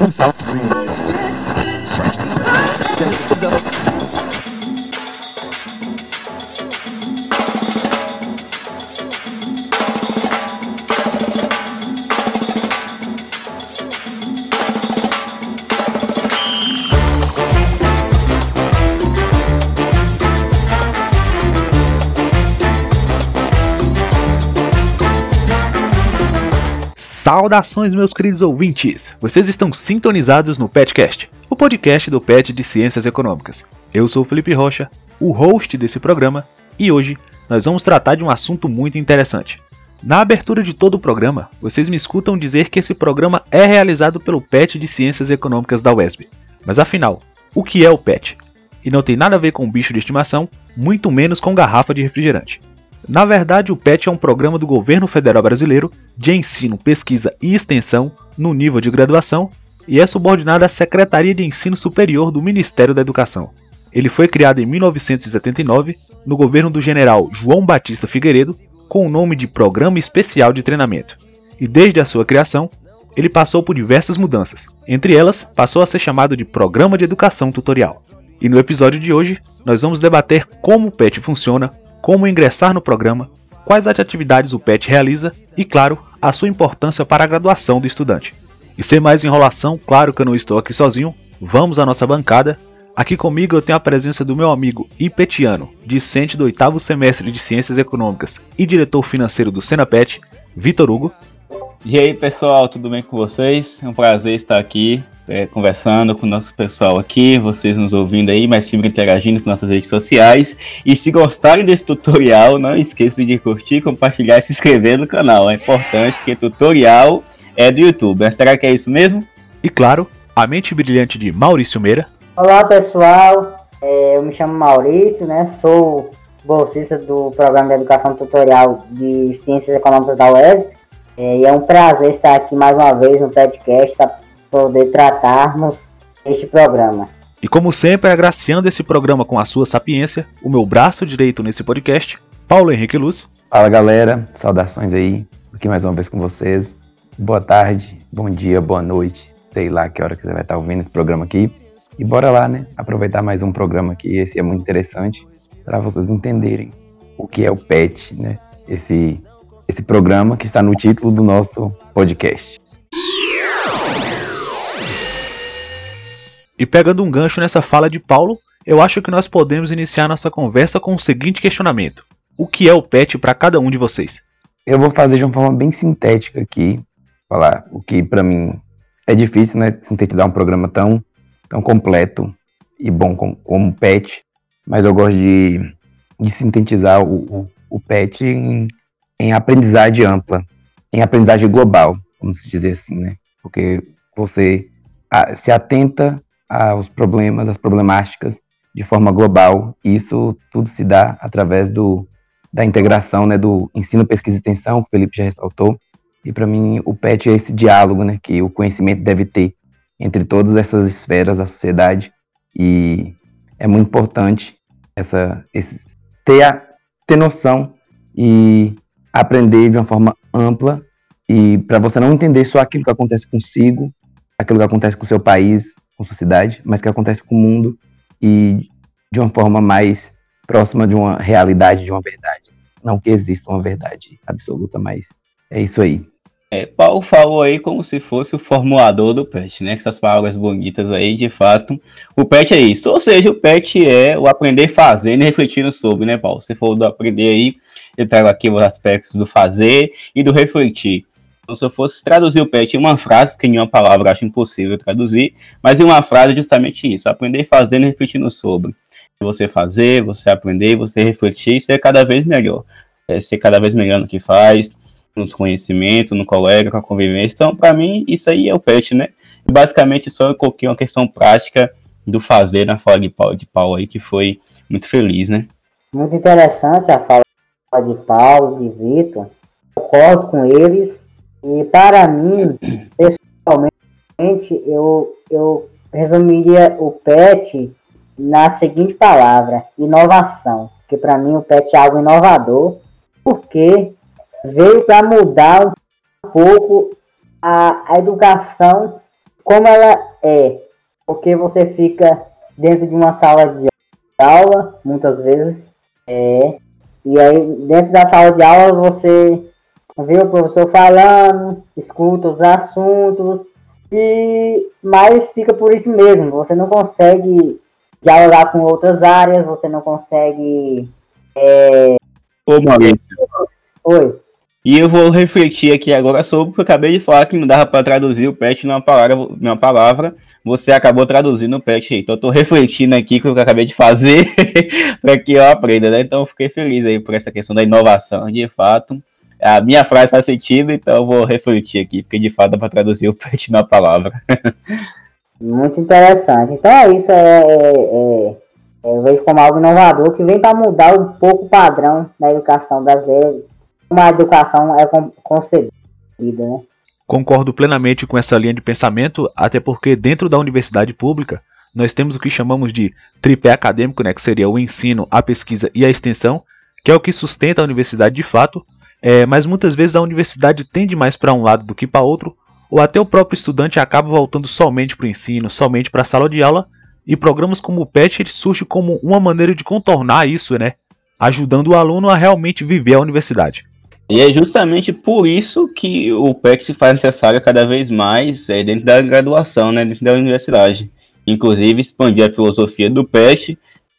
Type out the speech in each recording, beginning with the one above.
Without tá dreams. Saudações, meus queridos ouvintes! Vocês estão sintonizados no PetCast, o podcast do PET de Ciências Econômicas. Eu sou Felipe Rocha, o host desse programa, e hoje nós vamos tratar de um assunto muito interessante. Na abertura de todo o programa, vocês me escutam dizer que esse programa é realizado pelo PET de Ciências Econômicas da UESB. Mas afinal, o que é o PET? E não tem nada a ver com bicho de estimação, muito menos com garrafa de refrigerante. Na verdade, o PET é um programa do governo federal brasileiro de ensino, pesquisa e extensão no nível de graduação e é subordinado à Secretaria de Ensino Superior do Ministério da Educação. Ele foi criado em 1979 no governo do general João Batista Figueiredo com o nome de Programa Especial de Treinamento. E desde a sua criação, ele passou por diversas mudanças. Entre elas, passou a ser chamado de Programa de Educação Tutorial. E no episódio de hoje, nós vamos debater como o PET funciona, como ingressar no programa, quais atividades o PET realiza e, claro, a sua importância para a graduação do estudante. E sem mais enrolação, claro que eu não estou aqui sozinho, vamos à nossa bancada. Aqui comigo eu tenho a presença do meu amigo Ipetiano, discente do oitavo semestre de Ciências Econômicas e diretor financeiro do Senapet, Vitor Hugo. E aí pessoal, tudo bem com vocês? É um prazer estar aqui é, conversando com o nosso pessoal aqui, vocês nos ouvindo aí, mas sempre interagindo com nossas redes sociais. E se gostarem desse tutorial, não esqueçam de curtir, compartilhar e se inscrever no canal. É importante que tutorial é do YouTube. Mas será que é isso mesmo? E claro, a mente brilhante de Maurício Meira. Olá pessoal, é, eu me chamo Maurício, né? Sou bolsista do Programa de Educação Tutorial de Ciências Econômicas da UES. É, e é um prazer estar aqui mais uma vez no podcast para poder tratarmos este programa. E como sempre, agraciando esse programa com a sua sapiência, o meu braço direito nesse podcast, Paulo Henrique Luz. Fala galera, saudações aí, aqui mais uma vez com vocês. Boa tarde, bom dia, boa noite, sei lá que hora que você vai estar ouvindo esse programa aqui. E bora lá, né? Aproveitar mais um programa aqui, esse é muito interessante, para vocês entenderem o que é o PET, né? Esse, esse programa que está no título do nosso podcast. E pegando um gancho nessa fala de Paulo, eu acho que nós podemos iniciar nossa conversa com o seguinte questionamento: O que é o PET para cada um de vocês? Eu vou fazer de uma forma bem sintética aqui, falar o que para mim é difícil, né, sintetizar um programa tão, tão completo e bom como, como o PET, mas eu gosto de, de sintetizar o, o, o PET em, em aprendizagem ampla, em aprendizagem global, vamos dizer assim, né? Porque você se atenta aos problemas, às problemáticas de forma global. E isso tudo se dá através do, da integração né, do ensino, pesquisa e extensão, que o Felipe já ressaltou. E para mim, o PET é esse diálogo né, que o conhecimento deve ter entre todas essas esferas da sociedade. E é muito importante essa, esse, ter, a, ter noção e aprender de uma forma ampla. E para você não entender só aquilo que acontece consigo, aquilo que acontece com o seu país, com sua cidade, mas que acontece com o mundo e de uma forma mais próxima de uma realidade, de uma verdade. Não que exista uma verdade absoluta, mas é isso aí. É, Paulo falou aí como se fosse o formulador do PET, né? Essas palavras bonitas aí, de fato. O PET é isso. Ou seja, o PET é o aprender fazendo e refletindo sobre, né, Paulo? Você falou do aprender aí, eu trago aqui os aspectos do fazer e do refletir. Então, se eu fosse traduzir o PET em uma frase, porque em uma palavra acho impossível traduzir, mas em uma frase é justamente isso: aprender fazendo e refletindo sobre. Você fazer, você aprender, você refletir e ser cada vez melhor. É, ser cada vez melhor no que faz, no conhecimento, no colega, com a convivência. Então, para mim, isso aí é o PET, né? E basicamente só eu coloquei uma questão prática do fazer na fala de Paulo, de Paulo aí, que foi muito feliz, né? Muito interessante a fala de Paulo, de Vitor. Concordo com eles e para mim, pessoalmente, eu, eu resumiria o PET na seguinte palavra: inovação. Porque para mim o PET é algo inovador, porque veio para mudar um pouco a, a educação como ela é, porque você fica dentro de uma sala de aula, muitas vezes, é, e aí dentro da sala de aula você vê o professor falando, escuta os assuntos, e mais fica por isso mesmo, você não consegue dialogar com outras áreas, você não consegue. É... Ô Maurício. Oi. E eu vou refletir aqui agora sobre o que eu acabei de falar que não dava para traduzir o pet numa palavra, numa palavra. Você acabou traduzindo o pet aí. Então eu tô refletindo aqui com o que eu acabei de fazer para que eu aprenda, né? Então eu fiquei feliz aí por essa questão da inovação, de fato. A minha frase faz sentido, então eu vou refletir aqui, porque de fato dá para traduzir o pet na palavra. Muito interessante. Então é isso, é, é, é, eu vejo como algo inovador que vem para mudar um pouco o padrão da educação brasileira, como a educação é concebida, né? Concordo plenamente com essa linha de pensamento, até porque dentro da universidade pública nós temos o que chamamos de tripé acadêmico, né, que seria o ensino, a pesquisa e a extensão, que é o que sustenta a universidade de fato, é, mas muitas vezes a universidade tende mais para um lado do que para outro, ou até o próprio estudante acaba voltando somente para o ensino, somente para a sala de aula, e programas como o PET surge como uma maneira de contornar isso, né? Ajudando o aluno a realmente viver a universidade. E é justamente por isso que o PET se faz necessário cada vez mais é, dentro da graduação, né, dentro da universidade. Inclusive, expandir a filosofia do PET,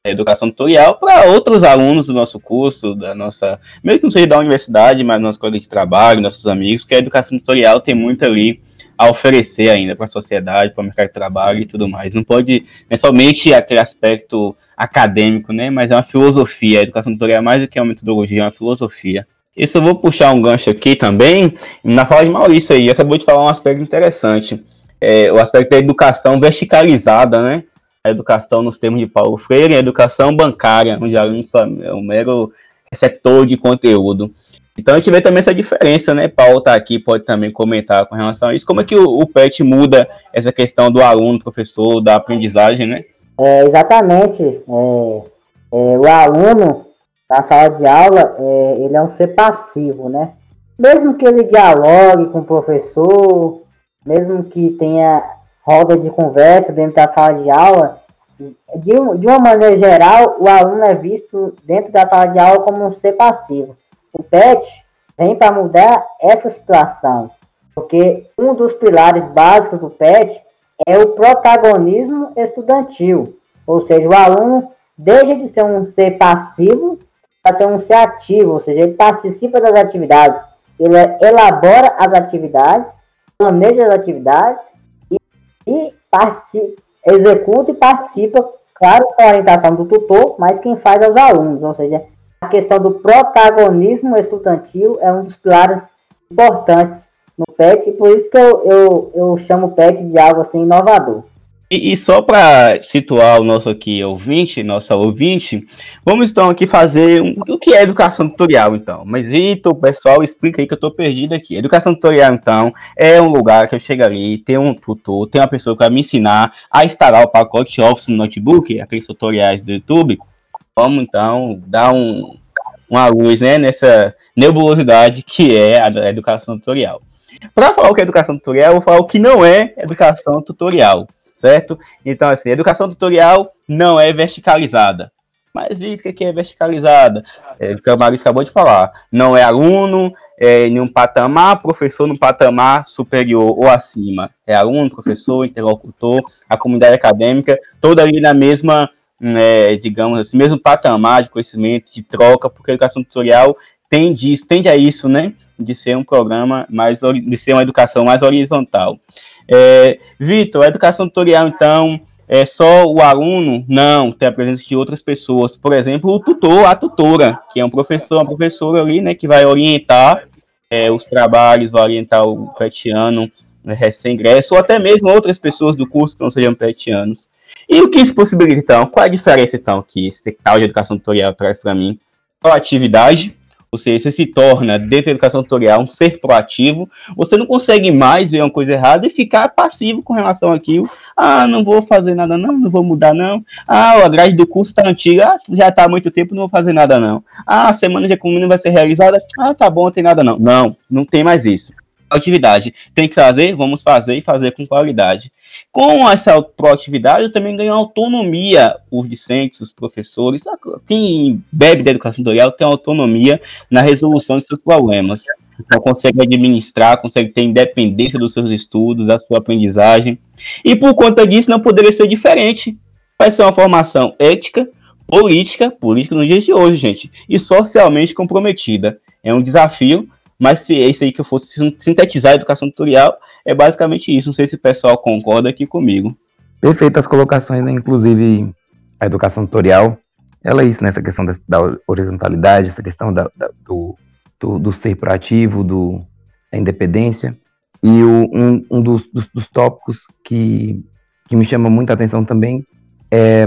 educação tutorial, para outros alunos do nosso curso, da nossa. Mesmo que não seja da universidade, mas nosso colega de trabalho, nossos amigos, porque a educação tutorial tem muito ali a oferecer ainda para a sociedade, para o mercado de trabalho e tudo mais. Não pode, não é somente aquele aspecto acadêmico, né? Mas é uma filosofia. A educação tutorial é mais do que uma metodologia, é uma filosofia. Isso eu vou puxar um gancho aqui também, na fala de Maurício aí, acabou de falar um aspecto interessante. É, o aspecto da educação verticalizada, né? A educação nos termos de Paulo Freire, a educação bancária, onde o aluno é um mero receptor de conteúdo. Então a gente vê também essa diferença, né? Paulo tá aqui, pode também comentar com relação a isso. Como é que o, o PET muda essa questão do aluno, professor, da aprendizagem, né? É, exatamente. É, é, o aluno na sala de aula, é, ele é um ser passivo, né? Mesmo que ele dialogue com o professor, mesmo que tenha roda de conversa dentro da sala de aula, de, de uma maneira geral, o aluno é visto dentro da sala de aula como um ser passivo. O PET vem para mudar essa situação, porque um dos pilares básicos do PET é o protagonismo estudantil, ou seja, o aluno deixa de ser um ser passivo para ser um ser ativo, ou seja, ele participa das atividades, ele elabora as atividades, planeja as atividades e, e executa e participa, claro, com a orientação do tutor, mas quem faz é os alunos, ou seja, a questão do protagonismo estudantil é um dos pilares importantes no PET, e por isso que eu, eu, eu chamo o PET de algo assim inovador. E, e só para situar o nosso aqui ouvinte, nossa ouvinte, vamos então aqui fazer um, o que é educação tutorial, então. Mas, Vitor, pessoal, explica aí que eu estou perdido aqui. Educação tutorial, então, é um lugar que eu chego ali, tem um tutor, tem uma pessoa que vai me ensinar a instalar o pacote Office no notebook, aqueles tutoriais do YouTube, Vamos então dar um, uma luz né, nessa nebulosidade que é a educação tutorial. Para falar o que é educação tutorial, eu vou falar o que não é educação tutorial, certo? Então, assim, educação tutorial não é verticalizada. Mas o que é verticalizada? É o que o Maurício acabou de falar. Não é aluno é, em um patamar, professor no patamar superior ou acima. É aluno, professor, interlocutor, a comunidade acadêmica, toda ali na mesma né, digamos assim, mesmo patamar de conhecimento, de troca, porque a educação tutorial tende, tende a isso, né? De ser um programa mais, de ser uma educação mais horizontal. É, Vitor, a educação tutorial, então, é só o aluno? Não, tem a presença de outras pessoas. Por exemplo, o tutor, a tutora, que é um professor, uma professora ali, né, que vai orientar é, os trabalhos, vai orientar o petiano né, recém-ingresso, ou até mesmo outras pessoas do curso que não sejam petianos. E o que isso possibilita, então? Qual é a diferença, então, que esse tal de educação tutorial traz para mim? Proatividade, ou seja, você se torna, dentro da educação tutorial, um ser proativo, você não consegue mais ver uma coisa errada e ficar passivo com relação àquilo. Ah, não vou fazer nada não, não vou mudar não. Ah, a grade do curso está antiga, ah, já está há muito tempo, não vou fazer nada não. Ah, a semana de economia vai ser realizada, ah, tá bom, não tem nada não. Não, não tem mais isso. atividade. Tem que fazer, vamos fazer e fazer com qualidade. Com essa proatividade, eu também ganho autonomia, os discentes, os professores, quem bebe da educação tutorial tem autonomia na resolução de seus problemas. Então, consegue administrar, consegue ter independência dos seus estudos, da sua aprendizagem. E por conta disso, não poderia ser diferente. Vai ser uma formação ética, política, política nos dias de hoje, gente, e socialmente comprometida. É um desafio, mas se é isso aí que eu fosse sintetizar a educação tutorial, é basicamente isso. Não sei se o pessoal concorda aqui comigo. Perfeitas colocações, né? Inclusive, a educação tutorial, ela é isso, nessa né? questão da, da, horizontalidade, essa questão da, da, do, do, do, ser proativo, do, da independência. E o, um, um dos, dos, dos, tópicos que, que me chama muita atenção também é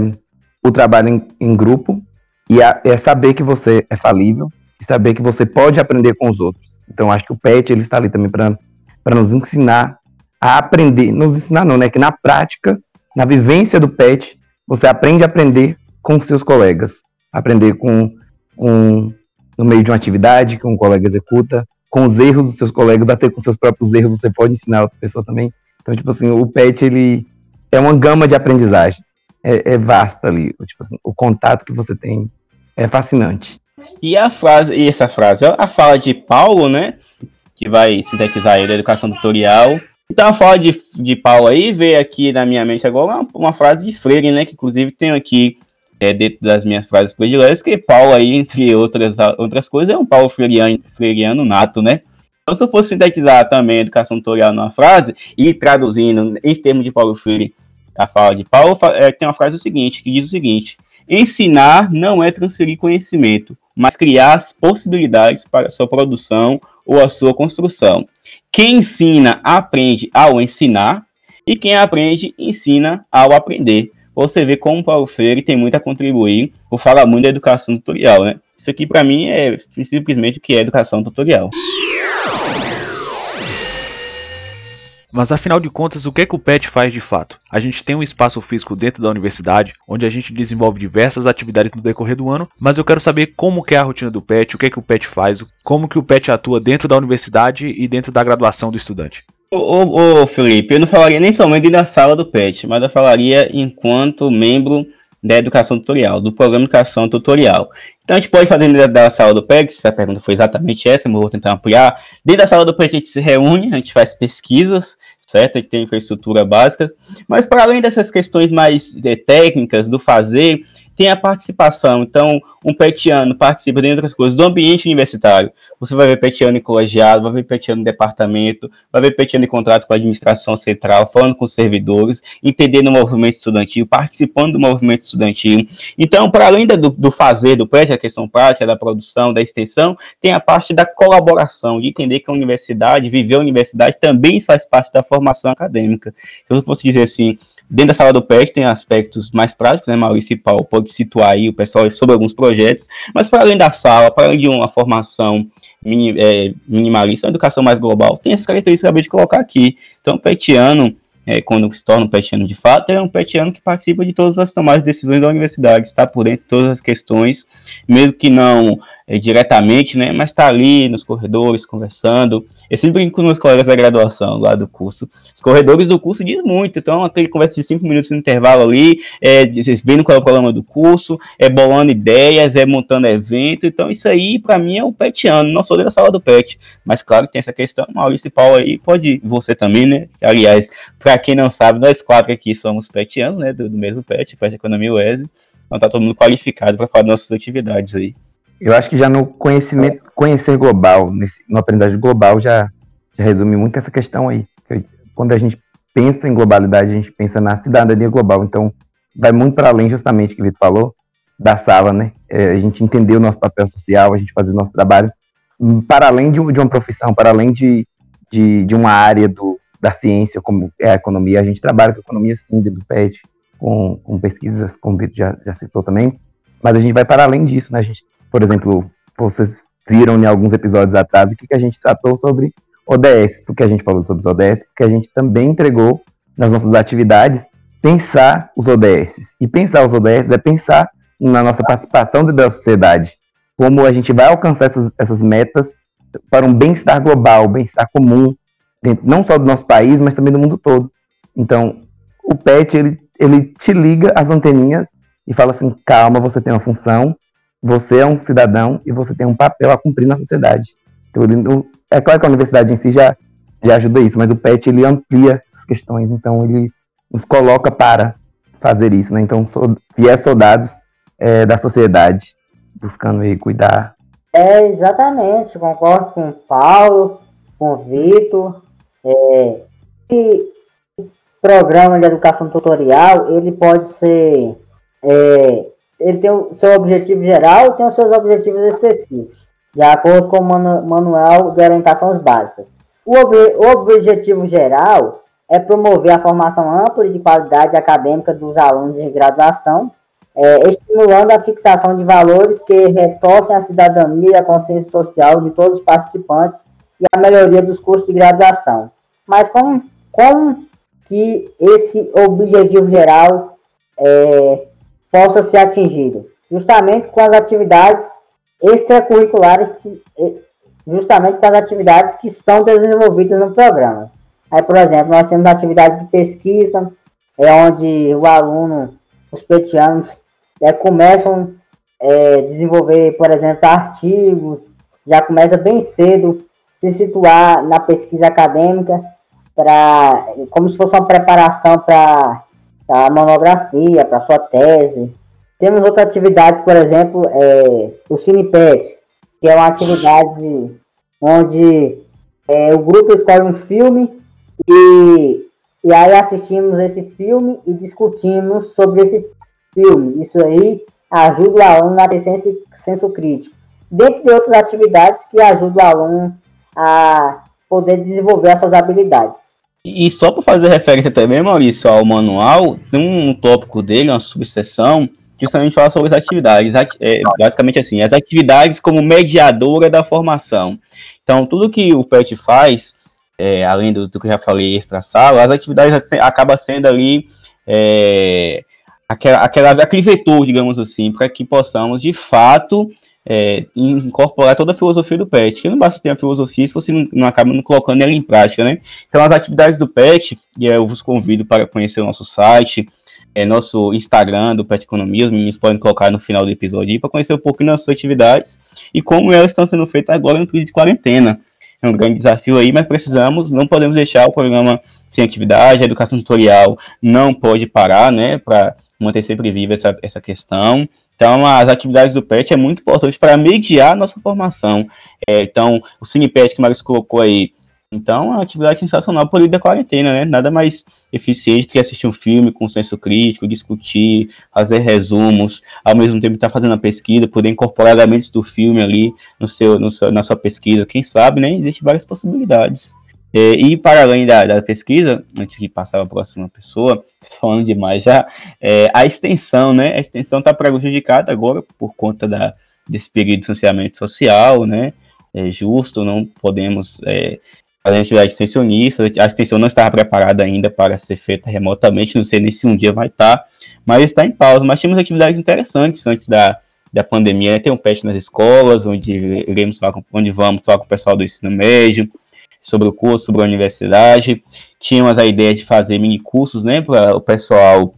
o trabalho em, em grupo e a, é saber que você é falível e saber que você pode aprender com os outros. Então, acho que o PET ele está ali também para nos ensinar a aprender, nos ensinar não, né? Que na prática, na vivência do PET, você aprende a aprender com seus colegas, aprender com, com no meio de uma atividade que um colega executa, com os erros dos seus colegas, até com seus próprios erros, você pode ensinar outra pessoa também. Então, tipo assim, o PET, ele é uma gama de aprendizagens é, é vasta ali. Tipo assim, o contato que você tem é fascinante. E a frase, e essa frase, a fala de Paulo, né? Que vai sintetizar da educação tutorial. Então a fala de, de Paulo aí veio aqui na minha mente agora uma, uma frase de Freire, né? Que inclusive tem aqui é, dentro das minhas frases prediletas, que Paulo aí, entre outras, outras coisas, é um Paulo freiriano, freiriano nato, né? Então, se eu fosse sintetizar também educação tutorial numa frase e traduzindo em termos de Paulo Freire a fala de Paulo, é, tem uma frase o seguinte, que diz o seguinte: ensinar não é transferir conhecimento, mas criar possibilidades para sua produção ou a sua construção. Quem ensina aprende ao ensinar e quem aprende ensina ao aprender. Você vê como Paulo Freire tem muito a contribuir por falar muito da educação tutorial, né? Isso aqui para mim é simplesmente o que é educação tutorial. Mas afinal de contas, o que, é que o PET faz de fato? A gente tem um espaço físico dentro da universidade, onde a gente desenvolve diversas atividades no decorrer do ano, mas eu quero saber como que é a rotina do PET, o que é que o PET faz, como que o PET atua dentro da universidade e dentro da graduação do estudante. Ô, ô, Felipe, eu não falaria nem somente da sala do PET, mas eu falaria enquanto membro da educação tutorial, do programa educação tutorial. Então a gente pode fazer dentro da sala do PET, se a pergunta foi exatamente essa, mas vou tentar ampliar. Dentro da sala do PET a gente se reúne, a gente faz pesquisas, certo? Gente tem infraestrutura básica, mas para além dessas questões mais é, técnicas do fazer, tem a participação. Então, um petiano participa, de outras coisas, do ambiente universitário. Você vai ver petiano em colegiado, vai ver petiano em departamento, vai ver petiano em contrato com a administração central, falando com os servidores, entendendo o movimento estudantil, participando do movimento estudantil. Então, para além do, do fazer, do PET, a questão prática, da produção, da extensão, tem a parte da colaboração, de entender que a universidade, viver a universidade, também faz parte da formação acadêmica. Se eu fosse dizer assim, Dentro da sala do PET tem aspectos mais práticos, né? Maurício Paulo pode situar aí o pessoal sobre alguns projetos, mas para além da sala, para além de uma formação é, minimalista, uma educação mais global, tem essas características que eu acabei de colocar aqui. Então, o petiano, é, quando se torna um petiano de fato, é um petiano que participa de todas as tomadas de decisões da universidade, está por dentro de todas as questões, mesmo que não é, diretamente, né? Mas está ali nos corredores, conversando, eu sempre brinco com meus colegas da graduação lá do curso. Os corredores do curso diz muito. Então, aquele conversa de cinco minutos no intervalo ali, é, vendo qual é o problema do curso, é bolando ideias, é montando evento. Então, isso aí, para mim, é o petiano. Não sou da sala do pet. Mas, claro, tem essa questão. Maurício e Paulo aí, pode você também, né? Aliás, para quem não sabe, nós quatro aqui somos petianos, né? Do, do mesmo pet, Pet Economia Wesley. Então, tá todo mundo qualificado para falar nossas atividades aí. Eu acho que já no conhecimento, conhecer global, nesse, no aprendizagem global, já, já resume muito essa questão aí. Quando a gente pensa em globalidade, a gente pensa na cidadania global. Então, vai muito para além, justamente, que o Vitor falou, da sala, né? É, a gente entender o nosso papel social, a gente fazer o nosso trabalho para além de, de uma profissão, para além de, de, de, uma área do, da ciência, como é a economia. A gente trabalha com economia, sim, do PET, com, com pesquisas, como o Vitor já, já citou também, mas a gente vai para além disso, né? A gente por exemplo, vocês viram em alguns episódios atrás o que, que a gente tratou sobre ODS, porque a gente falou sobre os ODS, porque a gente também entregou nas nossas atividades pensar os ODS. E pensar os ODS é pensar na nossa participação dentro da sociedade, como a gente vai alcançar essas, essas metas para um bem-estar global, bem-estar comum não só do nosso país, mas também do mundo todo. Então, o PET, ele, ele te liga as anteninhas e fala assim, calma, você tem uma função, você é um cidadão e você tem um papel a cumprir na sociedade. Então, ele, é claro que a universidade em si já, já ajuda isso, mas o PET, ele amplia essas questões, então ele nos coloca para fazer isso, né? Então, fiéis soldados é, da sociedade, buscando aí cuidar. É, exatamente, concordo com o Paulo, com o Vitor. É, e o programa de educação tutorial, ele pode ser. É, ele tem o seu objetivo geral e tem os seus objetivos específicos, de acordo com o manual de orientações básicas. O, ob o objetivo geral é promover a formação ampla e de qualidade acadêmica dos alunos de graduação, é, estimulando a fixação de valores que reforcem a cidadania e a consciência social de todos os participantes e a melhoria dos cursos de graduação. Mas como, como que esse objetivo geral é, possa ser atingido? Justamente com as atividades extracurriculares, que, justamente com as atividades que estão desenvolvidas no programa. Aí, por exemplo, nós temos atividade de pesquisa, é onde o aluno, os petianos, é, começam a é, desenvolver, por exemplo, artigos, já começa bem cedo se situar na pesquisa acadêmica, para como se fosse uma preparação para a monografia, para sua tese. Temos outra atividade, por exemplo, é, o CinePet, que é uma atividade onde é, o grupo escolhe um filme e, e aí assistimos esse filme e discutimos sobre esse filme. Isso aí ajuda o aluno a ter senso, senso crítico. Dentre outras atividades que ajudam o aluno a poder desenvolver as suas habilidades. E só para fazer referência também, Maurício, ao manual, tem um tópico dele, uma subseção, que justamente fala sobre as atividades. É, basicamente assim, as atividades como mediadora da formação. Então, tudo que o PET faz é, além do, do, que eu já falei, extra-sala, as atividades acabam sendo ali é, aquela, aquela, aquele vetor, digamos assim, para que possamos, de fato, é, incorporar toda a filosofia do PET. Que não basta ter a filosofia se você não, não acaba não colocando ela em prática, né? Então, as atividades do PET, e eu vos convido para conhecer o nosso site, é, nosso Instagram do Pet Economia, os meninos podem colocar no final do episódio para conhecer um pouquinho das atividades e como elas estão sendo feitas agora no período de quarentena é um grande desafio aí, mas precisamos, não podemos deixar o programa sem atividade, a educação tutorial não pode parar, né, para manter sempre viva essa, essa questão. Então, as atividades do PET é muito importante para mediar a nossa formação. É, então, o CinePet que o Marcos colocou aí, então, é uma atividade sensacional por da quarentena, né? Nada mais eficiente do que assistir um filme com senso crítico, discutir, fazer resumos, ao mesmo tempo estar tá fazendo a pesquisa, poder incorporar elementos do filme ali no seu, no seu, na sua pesquisa. Quem sabe, né? Existem várias possibilidades. É, e para além da, da, pesquisa, antes de passar para a próxima pessoa, falando demais já, é, a extensão, né? A extensão está prejudicada agora por conta da, desse período de distanciamento social, né? É justo, não podemos é, fazer atividade extensionista. A extensão não estava preparada ainda para ser feita remotamente, não sei nem se um dia vai estar, mas está em pausa. Mas temos atividades interessantes antes da, da pandemia. Né? Tem um PET nas escolas, onde iremos falar com, onde vamos falar com o pessoal do ensino médio, sobre o curso, sobre a universidade. Tínhamos a ideia de fazer mini cursos né, para o pessoal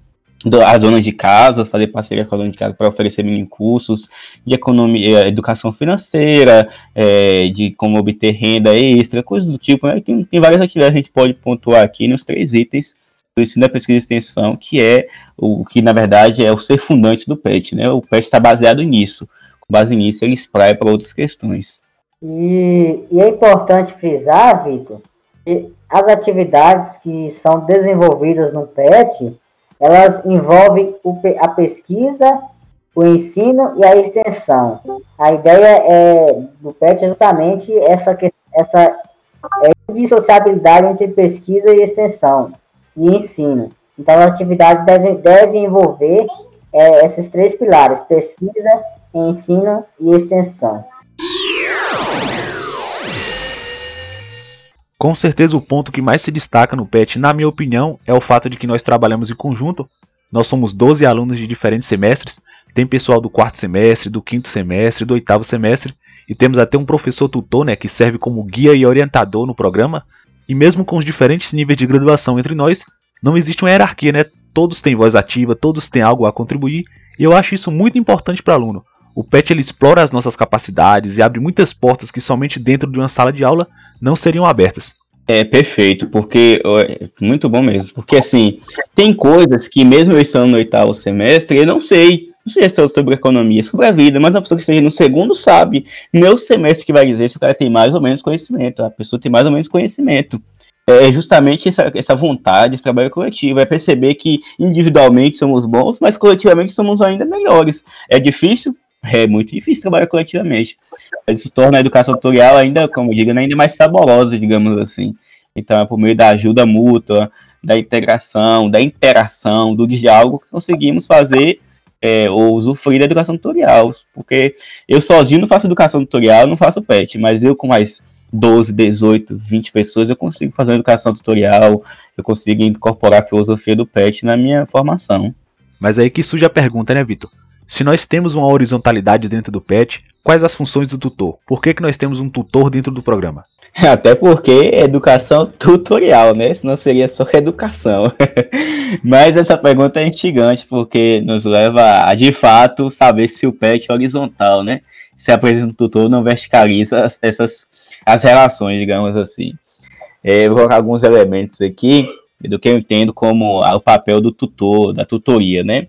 as zonas de casa, fazer parceria com a dona de casa para oferecer mini cursos de economia, eh, educação financeira, é, de como obter renda extra, coisas do tipo, né? Tem, tem várias atividades que a gente pode pontuar aqui nos três itens do ensino da pesquisa e extensão, que é o que na verdade é o ser fundante do PET, né? O PET está baseado nisso. Com base nisso, ele espraia para outras questões. E, e é importante frisar, Vitor, que as atividades que são desenvolvidas no PET elas envolvem a pesquisa, o ensino e a extensão. A ideia é, do PET é justamente essa, essa é, dissociabilidade entre pesquisa e extensão e ensino. Então, a atividade deve, deve envolver é, esses três pilares: pesquisa, ensino e extensão. Com certeza o ponto que mais se destaca no PET, na minha opinião, é o fato de que nós trabalhamos em conjunto. Nós somos 12 alunos de diferentes semestres, tem pessoal do quarto semestre, do quinto semestre, do oitavo semestre, e temos até um professor tutor né, que serve como guia e orientador no programa. E mesmo com os diferentes níveis de graduação entre nós, não existe uma hierarquia, né? Todos têm voz ativa, todos têm algo a contribuir, e eu acho isso muito importante para o aluno. O PET ele explora as nossas capacidades e abre muitas portas que somente dentro de uma sala de aula não seriam abertas. É perfeito, porque é muito bom mesmo. Porque assim, tem coisas que mesmo eu estando no oitavo semestre, eu não sei. Não sei se é sobre economia, sobre a vida, mas uma pessoa que esteja no segundo sabe. Meu semestre que vai dizer se o cara tem mais ou menos conhecimento, a pessoa tem mais ou menos conhecimento. É justamente essa, essa vontade, esse trabalho coletivo, é perceber que individualmente somos bons, mas coletivamente somos ainda melhores. É difícil? É muito difícil trabalhar coletivamente. Isso torna a educação tutorial ainda, como digo, ainda mais saborosa, digamos assim. Então é por meio da ajuda mútua, da integração, da interação, do diálogo que conseguimos fazer é, ou usufruir da educação tutorial. Porque eu sozinho não faço educação tutorial, não faço PET, mas eu com mais 12, 18, 20 pessoas, eu consigo fazer educação tutorial, eu consigo incorporar a filosofia do PET na minha formação. Mas aí que surge a pergunta, né, Vitor? Se nós temos uma horizontalidade dentro do PET, quais as funções do tutor? Por que, que nós temos um tutor dentro do programa? Até porque educação tutorial, né? Senão seria só educação. Mas essa pergunta é instigante, porque nos leva a, de fato, saber se o PET é horizontal, né? Se a presença do tutor não verticaliza essas as relações, digamos assim. É, vou colocar alguns elementos aqui do que eu entendo como o papel do tutor, da tutoria, né?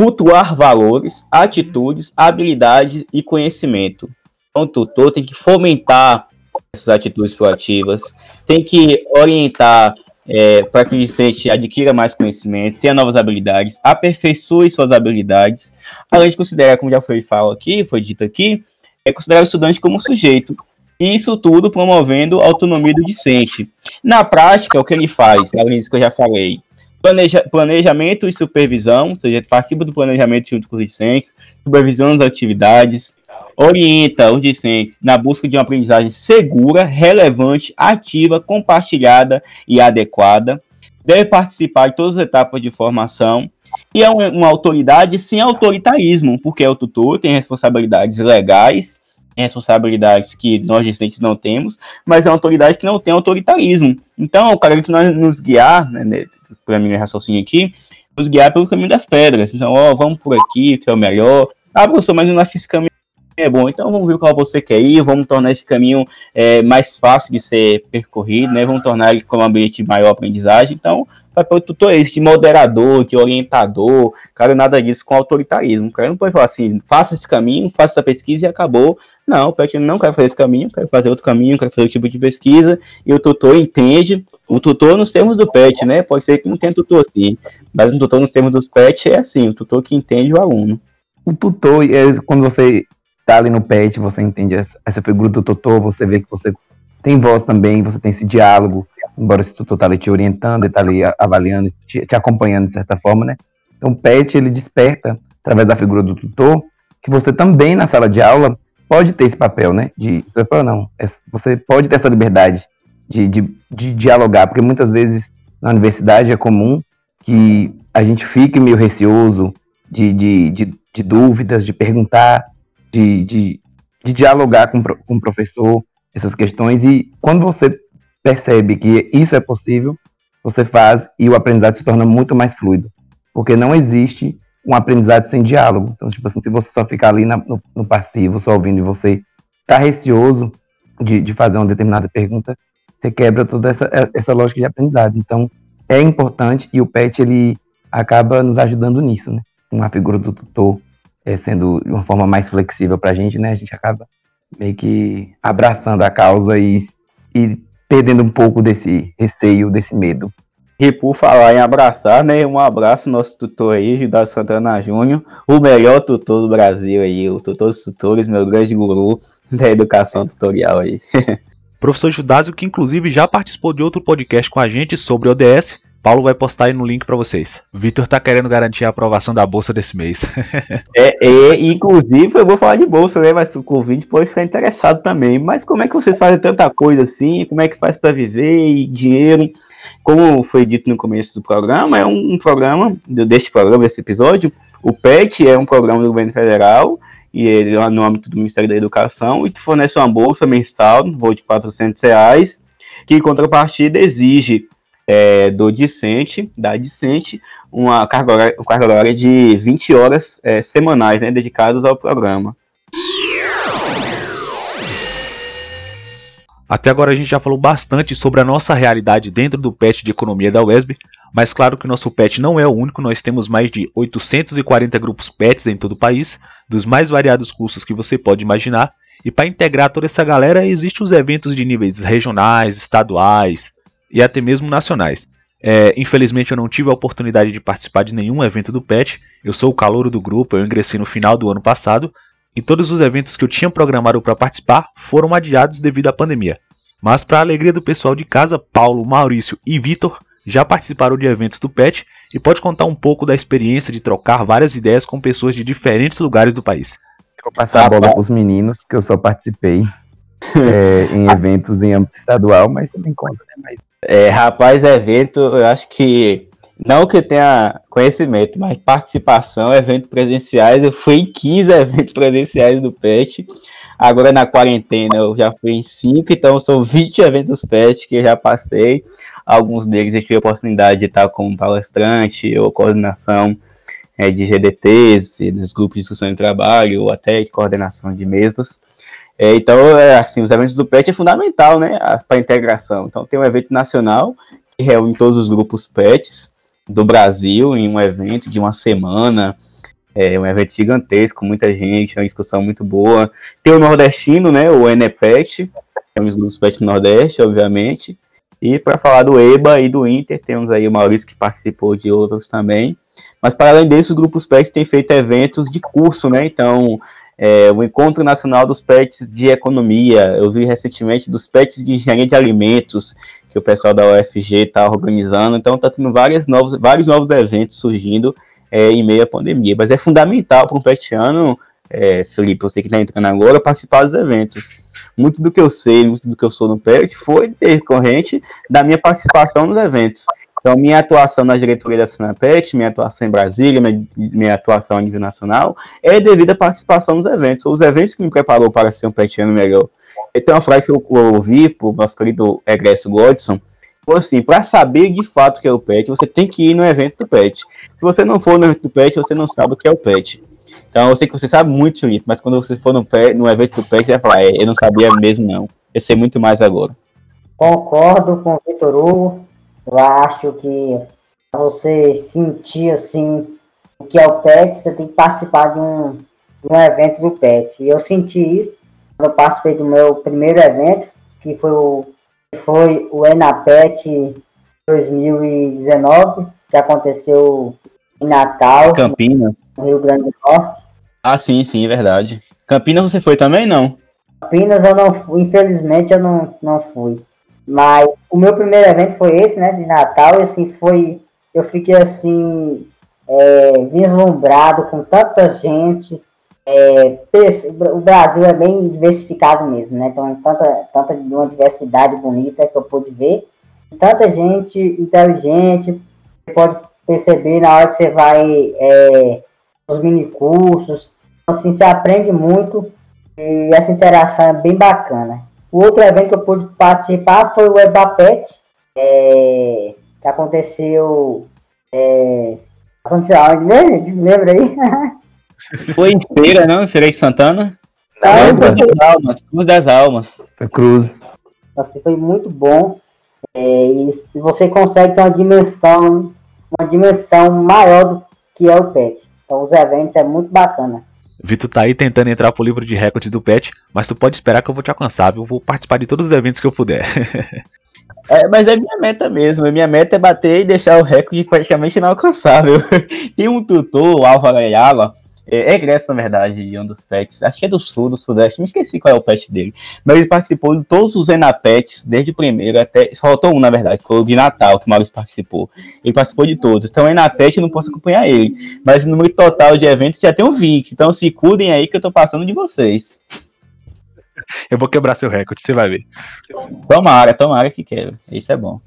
Cultuar valores, atitudes, habilidades e conhecimento. Então, o tutor tem que fomentar essas atitudes proativas, tem que orientar é, para que o discente adquira mais conhecimento, tenha novas habilidades, aperfeiçoe suas habilidades, além de considerar, como já foi falado aqui, foi dito aqui, é considerar o estudante como sujeito. Isso tudo promovendo a autonomia do discente. Na prática, o que ele faz, além disso que eu já falei, planeja, planejamento e supervisão, ou seja, participa do planejamento junto com os discentes, supervisiona as atividades, orienta os discentes na busca de uma aprendizagem segura, relevante, ativa, compartilhada e adequada. Deve participar de todas as etapas de formação e é uma, autoridade sem autoritarismo, porque o tutor tem responsabilidades legais, responsabilidades que nós discentes não temos, mas é uma autoridade que não tem autoritarismo. Então, o cara que nós nos guiar, né, né para mim raciocínio aqui, nos guiar pelo caminho das pedras. Então, ó, vamos por aqui, que é o melhor. Ah, professor, mas eu não acho que esse caminho é bom, então vamos ver qual você quer ir, vamos tornar esse caminho é, mais fácil de ser percorrido, né? Vamos tornar ele com um ambiente de maior aprendizagem. Então, papel do tutor é esse, de moderador, de orientador, cara, nada disso com autoritarismo. O cara não pode falar assim, faça esse caminho, faça essa pesquisa e acabou. Não, o PET não quer fazer esse caminho, quer fazer outro caminho, quer fazer outro tipo de pesquisa, e o tutor entende, o tutor nos termos do PET, né? Pode ser que não tenha tutor assim, mas o tutor nos termos dos PET é assim, o tutor que entende o aluno. O tutor, é, quando você tá ali no pet, você entende essa, figura do tutor, você vê que você tem voz também, você tem esse diálogo, embora esse tutor tá ali te orientando, ele tá ali avaliando, te, te acompanhando de certa forma, né? Então o pet, ele desperta, através da figura do tutor, que você também na sala de aula pode ter esse papel, né? De, não, é, você pode ter essa liberdade de, de, de dialogar, porque muitas vezes na universidade é comum que a gente fique meio receoso de, de, de, de dúvidas, de perguntar, de, de, de dialogar com, com o professor essas questões e quando você percebe que isso é possível, você faz e o aprendizado se torna muito mais fluido, porque não existe um aprendizado sem diálogo. Então, tipo assim, se você só ficar ali na, no, no, passivo, só ouvindo e você está receoso de, de fazer uma determinada pergunta, você quebra toda essa, essa lógica de aprendizado. Então, é importante e o PET ele acaba nos ajudando nisso, né? Uma figura do tutor é, sendo de uma forma mais flexível para a gente, né? A gente acaba meio que abraçando a causa e, e perdendo um pouco desse receio, desse medo. E por falar em abraçar, né? Um abraço nosso tutor aí, Gilda Santana Júnior, o melhor tutor do Brasil aí, o tutor dos tutores, meu grande guru da educação tutorial aí. Professor Judásio, que inclusive já participou de outro podcast com a gente sobre ODS, Paulo vai postar aí no link para vocês. Vitor tá querendo garantir a aprovação da bolsa desse mês. é, é, inclusive eu vou falar de bolsa, né? Mas o convite pode ficar interessado também. Mas como é que vocês fazem tanta coisa assim? Como é que faz para viver e dinheiro? Como foi dito no começo do programa, é um, um programa, deste programa, desse episódio, o PET é um programa do governo federal e ele é no âmbito do Ministério da Educação e que fornece uma bolsa mensal, no voo de 400 reais, que em contrapartida exige é, do discente, da discente, uma carga horária, carga horária de 20 horas é, semanais, né, dedicadas ao programa. Até agora a gente já falou bastante sobre a nossa realidade dentro do PET de economia da UESB, mas claro que o nosso PET não é o único, nós temos mais de 840 grupos PETs em todo o país, dos mais variados cursos que você pode imaginar, e para integrar toda essa galera existem os eventos de níveis regionais, estaduais e até mesmo nacionais. É, infelizmente eu não tive a oportunidade de participar de nenhum evento do PET, eu sou o calouro do grupo, eu ingressei no final do ano passado, e todos os eventos que eu tinha programado para participar foram adiados devido à pandemia. Mas, para alegria do pessoal de casa, Paulo, Maurício e Vitor já participaram de eventos do PET e pode contar um pouco da experiência de trocar várias ideias com pessoas de diferentes lugares do país. Vou passar a bola para os meninos, que eu só participei é, em eventos em âmbito estadual, mas também conta, né? Mas... É, rapaz, evento, eu acho que não que eu tenha conhecimento, mas participação, eventos presenciais, eu fui em 15 eventos presenciais do PET. Agora na quarentena eu já fui em 5, então são 20 eventos PET que eu já passei. Alguns deles eu tive a oportunidade de estar como palestrante ou coordenação é, de GDTs, nos grupos de discussão de trabalho, ou até de coordenação de mesas. É, então, é, assim, os eventos do PET é fundamental, né, para a integração. Então, tem um evento nacional que reúne todos os grupos PETs, do Brasil em um evento de uma semana. É um evento gigantesco, muita gente, uma discussão muito boa. Tem o nordestino, né? O NEPET, temos grupos PET Nordeste, obviamente. E para falar do EBA e do Inter, temos aí o Maurício que participou de outros também. Mas para além disso, os grupos PETs têm feito eventos de curso, né? Então, é, o Encontro Nacional dos PETs de Economia, eu vi recentemente dos PETs de Engenharia de Alimentos, que o pessoal da UFG está organizando. Então está tendo vários novos, vários novos eventos surgindo é, em meio à pandemia. Mas é fundamental para um petiano, é, Felipe, você que está entrando agora, participar dos eventos. Muito do que eu sei, muito do que eu sou no PET foi decorrente da minha participação nos eventos. Então, minha atuação na diretoria da Sinapet, minha atuação em Brasília, minha, minha, atuação a nível nacional, é devido à participação nos eventos. Os eventos que me preparou para ser um petiano melhor. E tem uma frase que eu ouvi pro nosso querido egresso Godson, foi assim, para saber de fato o que é o PET, você tem que ir no evento do PET. Se você não for no evento do PET, você não sabe o que é o PET. Então eu sei que você sabe muito, Felipe, mas quando você for no, PET, no evento do PET, você vai falar, é, eu não sabia mesmo não. Eu sei muito mais agora. Concordo com o Vitor Hugo. Eu acho que para você sentir assim o que é o PET, você tem que participar de um, de um evento do PET. E eu senti isso eu participei do meu primeiro evento, que foi o, foi o Enapet 2019, que aconteceu Natal, Campinas, no Rio Grande do Norte. Ah, sim, sim, é verdade. Campinas você foi também, não? Campinas eu não fui, infelizmente eu não, não fui. Mas o meu primeiro evento foi esse, né, de Natal, e assim, foi, eu fiquei assim, é, vislumbrado com tanta gente, é, o Brasil é bem diversificado mesmo, né? Então, tanta, tanta uma diversidade bonita que eu pude ver. Tanta gente inteligente, você pode perceber na hora que você vai é, nos minicursos. Assim, você aprende muito e essa interação é bem bacana. O outro evento que eu pude participar foi o EBAPET, é, que aconteceu. É, aconteceu onde mesmo? Lembra aí? Foi em feira, não? Em Feira de Santana? Não, Cruz das Almas. Cruz das Almas. Foi Cruz. Assim, foi muito bom. É, e você consegue ter uma dimensão, uma dimensão maior do que é o PET. Então os eventos é muito bacana. Vitor tá aí tentando entrar pro livro de recordes do PET, mas tu pode esperar que eu vou te alcançar, eu vou participar de todos os eventos que eu puder. É, mas é minha meta mesmo. A minha meta é bater e deixar o recorde praticamente inalcançável. Tem um tutor, o Álvaro Ayala, é, é egresso, na verdade, de um dos pets. Acho que é do sul, do sudeste, me esqueci qual é o pet dele. Mas ele participou de todos os Enapets, desde o primeiro até. Faltou um, na verdade, que foi o de Natal, que o Maurício participou. Ele participou de todos. Então, Enapet eu não posso acompanhar ele. Mas o número total de eventos já tem um 20. Então, se cuidem aí que eu tô passando de vocês. Eu vou quebrar seu recorde, você vai ver. Tomara, tomara que quebra. Isso é bom.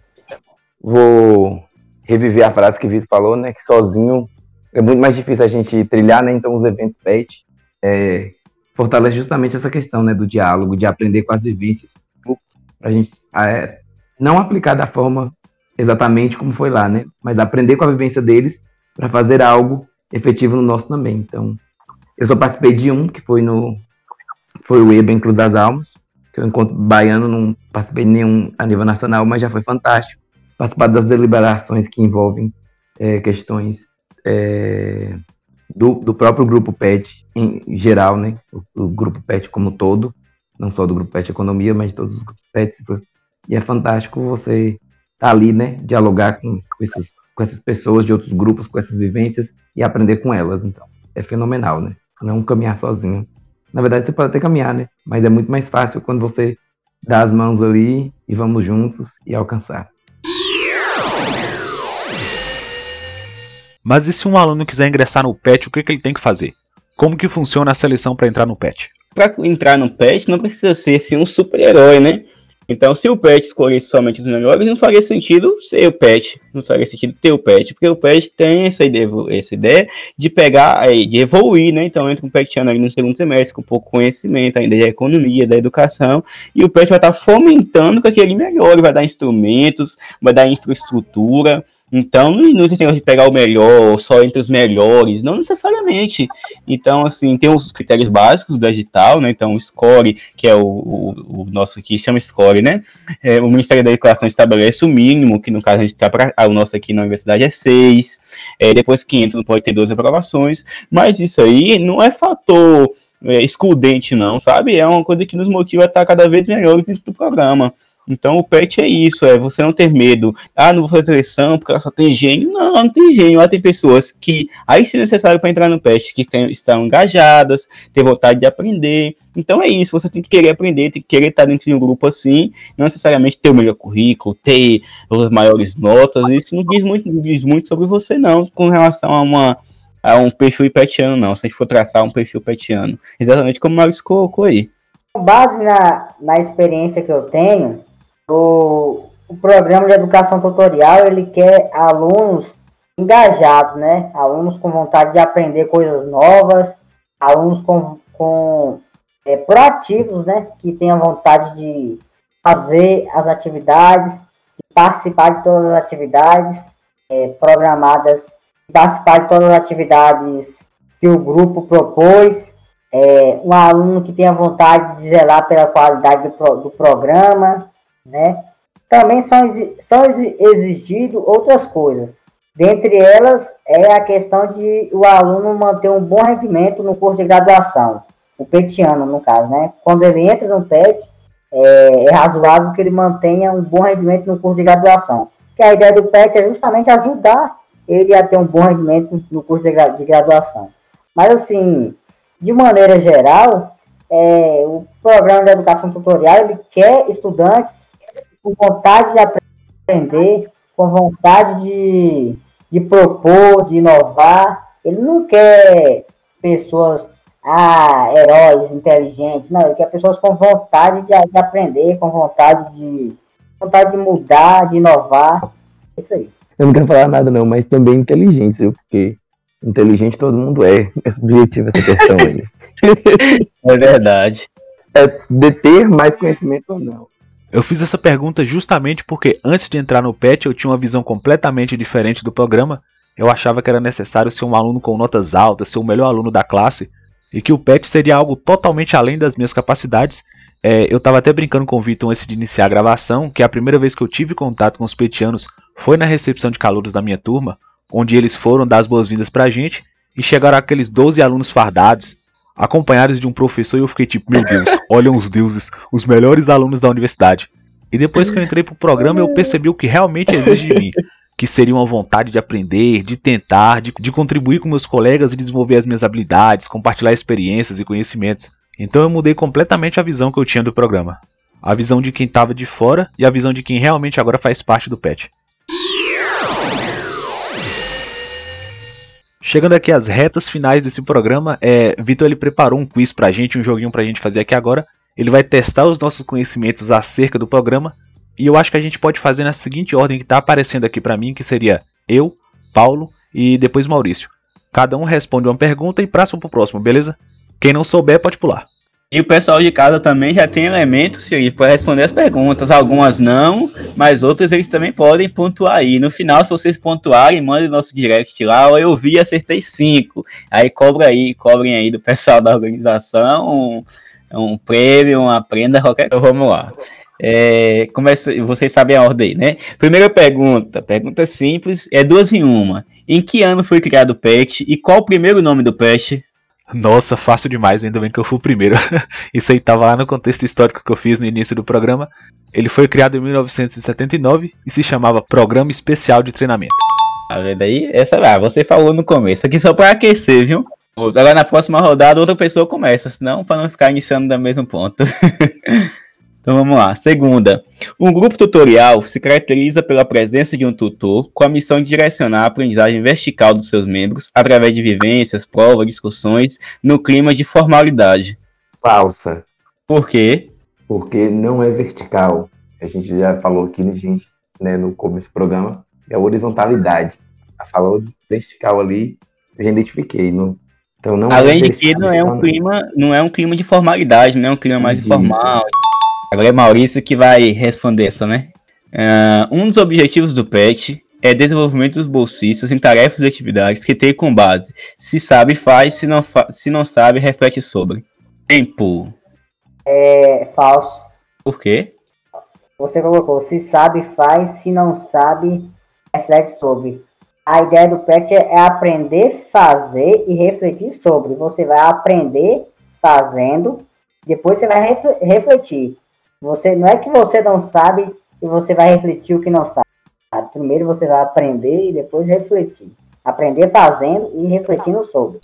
Vou reviver a frase que o Vitor falou, né? Que sozinho é muito mais difícil a gente trilhar, né? Então os eventos PET é, fortalece justamente essa questão, né? Do diálogo, de aprender com as vivências, para a gente é, não aplicar da forma exatamente como foi lá, né? Mas aprender com a vivência deles para fazer algo efetivo no nosso também. Então, eu só participei de um, que foi no foi o EBA Cruz das Almas, que eu encontro baiano, não participei de nenhum a nível nacional, mas já foi fantástico. Participar das deliberações que envolvem é, questões é, do, do próprio grupo PET em geral, né? O, o, grupo PET como todo, não só do grupo PET Economia, mas de todos os grupos PET. E é fantástico você estar tá ali, né? Dialogar com, com, esses, com essas pessoas de outros grupos, com essas vivências e aprender com elas. Então, é fenomenal, né? Não caminhar sozinho. Na verdade, você pode até caminhar, né? Mas é muito mais fácil quando você dá as mãos ali e vamos juntos e alcançar. Mas e se um aluno quiser ingressar no PET, o que, que ele tem que fazer? Como que funciona a seleção para entrar no PET? Para entrar no PET não precisa ser assim, um super-herói, né? Então, se o pet escolhesse somente os melhores, não faria sentido ser o pet, não faria sentido ter o pet, porque o pet tem essa ideia, essa ideia de pegar, de evoluir, né? Então, entra um petiano ali no segundo semestre com pouco conhecimento ainda da economia, da educação, e o pet vai estar fomentando que aquele melhore, vai dar instrumentos, vai dar infraestrutura, então, não tem de pegar o melhor, só entre os melhores, não necessariamente. Então, assim, tem os critérios básicos do digital, né? Então, o score, que é o, o, o nosso aqui, chama score, né? É, o Ministério da Educação estabelece o mínimo, que no caso a gente tá pra, o nosso aqui na universidade é 6. É, depois que entra, não pode ter 12 aprovações. Mas isso aí não é fator é, excludente, não, sabe? É uma coisa que nos motiva a estar cada vez melhor dentro do programa. Então o PET é isso, é você não ter medo. Ah, não vou fazer seleção porque ela só tem gênio. Não, não tem gênio. Lá tem pessoas que, aí se necessário para entrar no PET, que tem, estão engajadas, têm vontade de aprender. Então é isso, você tem que querer aprender, tem que querer estar dentro de um grupo assim, não necessariamente ter o melhor currículo, ter as maiores notas. Isso não diz muito, não diz muito sobre você, não, com relação a uma a um perfil petiano, não. Se a gente for traçar um perfil petiano. Exatamente como o Maurício colocou aí. Com base na, na experiência que eu tenho, o, o programa de educação tutorial ele quer alunos engajados, né? Alunos com vontade de aprender coisas novas, alunos com, com é, proativos, né? Que tenham vontade de fazer as atividades, de participar de todas as atividades é, programadas, participar de todas as atividades que o grupo propôs, é, um aluno que tenha vontade de zelar pela qualidade do, do programa, né? Também são, são exigidas outras coisas. Dentre elas é a questão de o aluno manter um bom rendimento no curso de graduação, o petiano, no caso, né? Quando ele entra no PET, é, é razoável que ele mantenha um bom rendimento no curso de graduação. Que a ideia do PET é justamente ajudar ele a ter um bom rendimento no curso de, de graduação. Mas, assim, de maneira geral, é, o programa de educação tutorial ele quer estudantes com vontade de aprender, com vontade de, de propor, de inovar. Ele não quer pessoas, ah, heróis inteligentes, não, ele quer pessoas com vontade de, de aprender, com vontade de, vontade de mudar, de inovar. Isso aí. Eu não quero falar nada, não, mas também inteligência, porque inteligente todo mundo é. É subjetivo essa questão aí. é verdade. É de ter mais conhecimento ou não. Eu fiz essa pergunta justamente porque antes de entrar no PET eu tinha uma visão completamente diferente do programa. Eu achava que era necessário ser um aluno com notas altas, ser o melhor aluno da classe, e que o PET seria algo totalmente além das minhas capacidades. É, eu estava até brincando com o Vitor antes de iniciar a gravação, que a primeira vez que eu tive contato com os petianos foi na recepção de calouros da minha turma, onde eles foram dar as boas-vindas pra gente, e chegaram aqueles 12 alunos fardados, acompanhados de um professor, e eu fiquei tipo, meu Deus, olham os deuses, os melhores alunos da universidade. E depois que eu entrei pro programa, eu percebi o que realmente exige de mim. Que seria uma vontade de aprender, de tentar, de, de contribuir com meus colegas e desenvolver as minhas habilidades, compartilhar experiências e conhecimentos. Então eu mudei completamente a visão que eu tinha do programa. A visão de quem estava de fora e a visão de quem realmente agora faz parte do PET. Chegando aqui às retas finais desse programa, é, Vitor ele preparou um quiz pra gente, um joguinho pra gente fazer aqui agora. Ele vai testar os nossos conhecimentos acerca do programa. E eu acho que a gente pode fazer na seguinte ordem que está aparecendo aqui para mim, que seria eu, Paulo e depois Maurício. Cada um responde uma pergunta e passa para o próximo, beleza? Quem não souber pode pular. E o pessoal de casa também já tem elementos para responder as perguntas. Algumas não, mas outras eles também podem pontuar aí. No final, se vocês pontuarem, mandem nosso direct lá. Eu vi, acertei cinco. Aí cobra aí, cobrem aí do pessoal da organização um, um prêmio, uma prenda, qualquer coisa. Vamos lá. É, começa, vocês sabem a ordem, né? Primeira pergunta, pergunta simples, é duas em uma. Em que ano foi criado o PET e qual o primeiro nome do PET? Nossa, fácil demais, ainda bem que eu fui o primeiro. Isso aí estava lá no contexto histórico que eu fiz no início do programa. Ele foi criado em 1979 e se chamava Programa Especial de Treinamento. Tá vendo aí? Essa lá, você falou no começo. Aqui só para aquecer, viu? Agora na próxima rodada outra pessoa começa, senão para não ficar iniciando da mesmo ponto. Então vamos lá. Segunda, um grupo tutorial se caracteriza pela presença de um tutor com a missão de direcionar a aprendizagem vertical dos seus membros através de vivências, provas, discussões, no clima de formalidade. Falsa. Por quê? Porque não é vertical. A gente já falou aqui, gente, né, no começo do programa, é a horizontalidade. A fala vertical ali, eu já identifiquei. Não, então não é Além é de que não é um clima, não é um clima de formalidade, não é um clima mais informal. Agora é Maurício que vai responder essa, né? Uh, um dos objetivos do PET é desenvolvimento dos bolsistas em tarefas e atividades que tem com base. Se sabe, faz, se não, fa se não sabe, reflete sobre. Tempo. É falso. Por quê? Você colocou, se sabe, faz, se não sabe, reflete sobre. A ideia do PET é aprender, fazer e refletir sobre. Você vai aprender fazendo, depois você vai refletir. Você não é que você não sabe e você vai refletir o que não sabe. Primeiro você vai aprender e depois refletir. Aprender fazendo e refletindo sobre.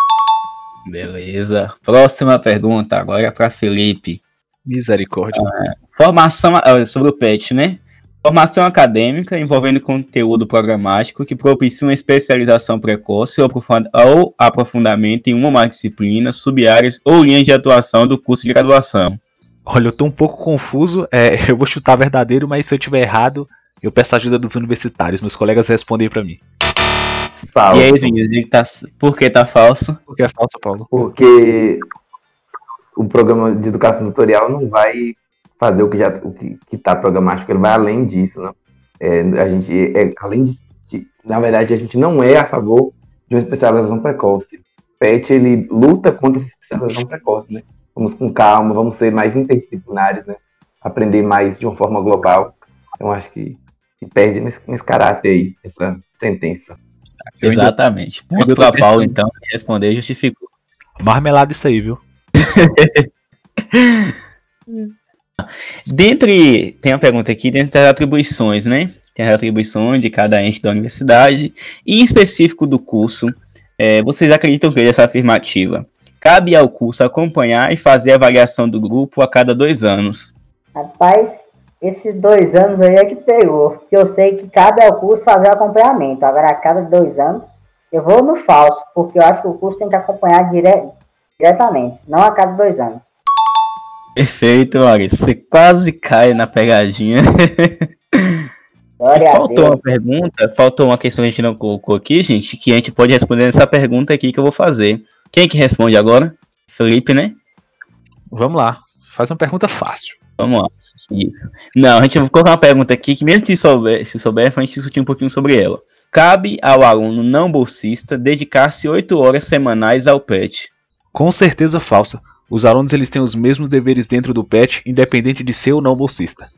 Beleza. Próxima pergunta agora é para Felipe. Misericórdia. Ah, formação ah, sobre o PET, né? Formação acadêmica envolvendo conteúdo programático que propicia uma especialização precoce ou aprofundamento em uma ou mais disciplinas, sub-áreas ou linhas de atuação do curso de graduação. Olha, eu tô um pouco confuso. É, eu vou chutar verdadeiro, mas se eu tiver errado, eu peço ajuda dos universitários. Meus colegas respondem para mim. Falso. E aí, Vinícius, tá... por que tá falso? Por que é falso, Paulo? Porque o programa de educação tutorial não vai fazer o que já o que, que tá programático, ele vai além disso, né? É, a gente é além de, de, na verdade a gente não é a favor de uma especialização precoce. O PET ele luta contra essa especialização precoce, né? Vamos com calma, vamos ser mais interdisciplinares, né? Aprender mais de uma forma global. Então acho que, que perde nesse, nesse caráter aí, essa sentença. Exatamente. Ponto para Paulo, então, responder justificou. Marmelada isso aí, viu? Dentre. Tem uma pergunta aqui, dentro das atribuições, né? Tem as atribuições de cada ente da universidade, e em específico do curso. É, vocês acreditam que essa afirmativa Cabe ao curso acompanhar e fazer a avaliação do grupo a cada dois anos. Rapaz, esses dois anos aí é que pegou. Porque eu sei que cabe ao curso fazer o acompanhamento. Agora, a cada dois anos, eu vou no falso, porque eu acho que o curso tem que acompanhar dire... diretamente, não a cada dois anos. Perfeito, Maurício. Você quase cai na pegadinha. faltou uma pergunta, faltou uma questão que a gente não colocou aqui, gente, que a gente pode responder nessa pergunta aqui que eu vou fazer. Quem é que responde agora? Felipe, né? Vamos lá. Faz uma pergunta fácil. Vamos lá. Isso. Não, a gente vai colocar uma pergunta aqui que mesmo se souber, se souber, a gente discutir um pouquinho sobre ela. Cabe ao aluno não bolsista dedicar-se oito horas semanais ao PET? Com certeza falsa. Os alunos eles têm os mesmos deveres dentro do PET, independente de ser ou não bolsista.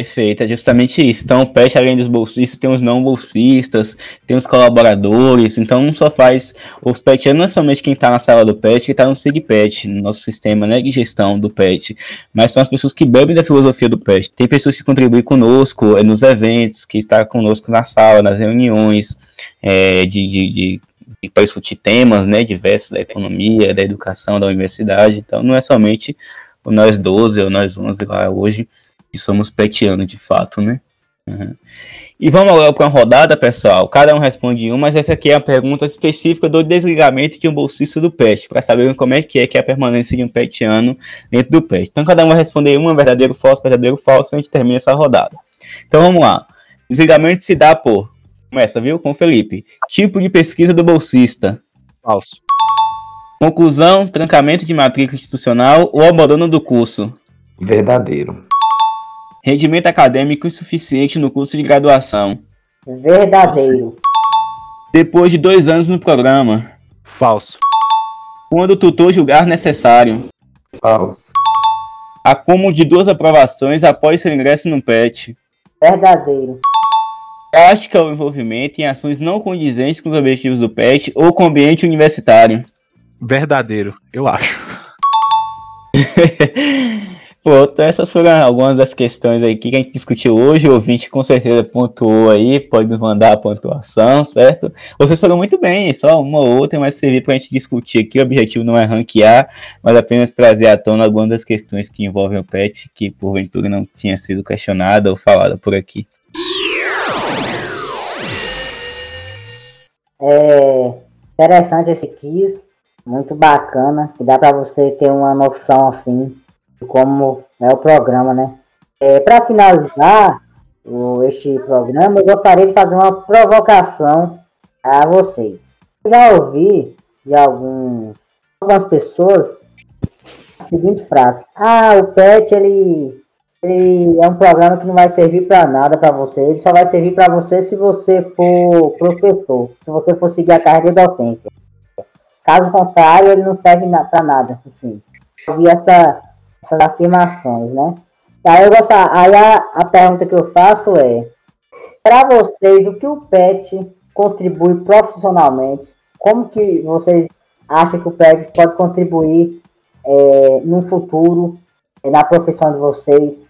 Perfeito, é justamente isso. Então, o PET, além dos bolsistas, tem os não bolsistas, tem os colaboradores, então não só faz. Os PET não é somente quem está na sala do PET, que está no SIGPET, no nosso sistema né, de gestão do PET, mas são as pessoas que bebem da filosofia do PET. Tem pessoas que contribuem conosco é, nos eventos, que estão tá conosco na sala, nas reuniões, é, de, de, de para discutir temas né, diversos da economia, da educação, da universidade. Então, não é somente o nós 12 ou nós 11 lá hoje que somos petianos de fato, né? Uhum. E vamos agora para uma rodada, pessoal. Cada um responde um, mas essa aqui é a pergunta específica do desligamento de um bolsista do PET, para saber como é que é que é a permanência de um petiano dentro do PET. Então cada um vai responder uma, verdadeiro, falso, verdadeiro, falso, e a gente termina essa rodada. Então vamos lá. Desligamento se dá por. Começa, viu? Com o Felipe. Tipo de pesquisa do bolsista. Falso. Conclusão, trancamento de matrícula institucional ou abandono do curso. Verdadeiro. Rendimento acadêmico insuficiente no curso de graduação. Verdadeiro. Depois de dois anos no programa. Falso. Quando o tutor julgar necessário. Falso. Acúmulo de duas aprovações após seu ingresso no PET. Verdadeiro. Prática ou envolvimento em ações não condizentes com os objetivos do PET ou com o ambiente universitário. Verdadeiro, eu acho. Pronto, essas foram algumas das questões aí que a gente discutiu hoje. O ouvinte com certeza pontuou aí, pode nos mandar a pontuação, certo? Vocês foram muito bem, só uma ou outra, mas servir para a gente discutir aqui. O objetivo não é ranquear, mas apenas trazer à tona algumas das questões que envolvem o PET, que porventura não tinha sido questionada ou falada por aqui. É interessante esse quiz, muito bacana, que dá para você ter uma noção assim como é o programa, né? É, para finalizar o, este programa, eu gostaria de fazer uma provocação a vocês. Eu já ouvi de alguns, algumas pessoas a seguinte frase: Ah, o PET ele ele é um programa que não vai servir para nada para você. Ele só vai servir para você se você for professor, se você for seguir a carreira de docência. Caso contrário, ele não serve para nada. Assim, eu vi essa, essas afirmações, né? Aí, eu gosto, aí a, a pergunta que eu faço é: para vocês, o que o PET contribui profissionalmente? Como que vocês acham que o PET pode contribuir é, no futuro na profissão de vocês?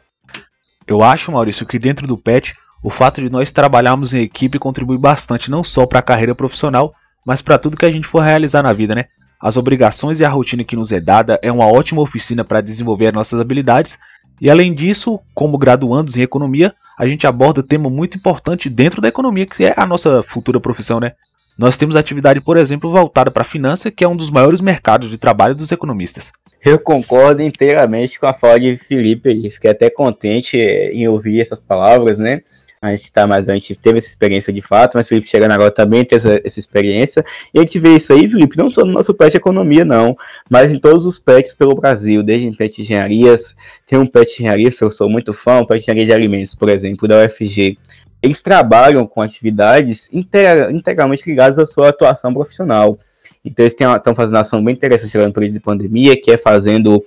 Eu acho, Maurício, que dentro do PET, o fato de nós trabalharmos em equipe contribui bastante não só para a carreira profissional, mas para tudo que a gente for realizar na vida, né? As obrigações e a rotina que nos é dada é uma ótima oficina para desenvolver nossas habilidades, e além disso, como graduandos em economia, a gente aborda tema muito importante dentro da economia, que é a nossa futura profissão, né? Nós temos atividade, por exemplo, voltada para a finança, que é um dos maiores mercados de trabalho dos economistas. Eu concordo inteiramente com a fala de Felipe. Fiquei até contente eh, em ouvir essas palavras, né? A gente tá mais, a gente teve essa experiência de fato, mas Felipe chegando agora também tem essa, essa experiência. E a gente vê isso aí, Felipe, não só no nosso PET Economia, não, mas em todos os PETs pelo Brasil, desde em PET Engenharias, tem um PET Engenharias, eu sou muito fã, um PET Engenharia de Alimentos, por exemplo, da UFG. Eles trabalham com atividades integralmente ligadas à sua atuação profissional. Então eles estão fazendo uma ação bem interessante agora no período de pandemia, que é fazendo,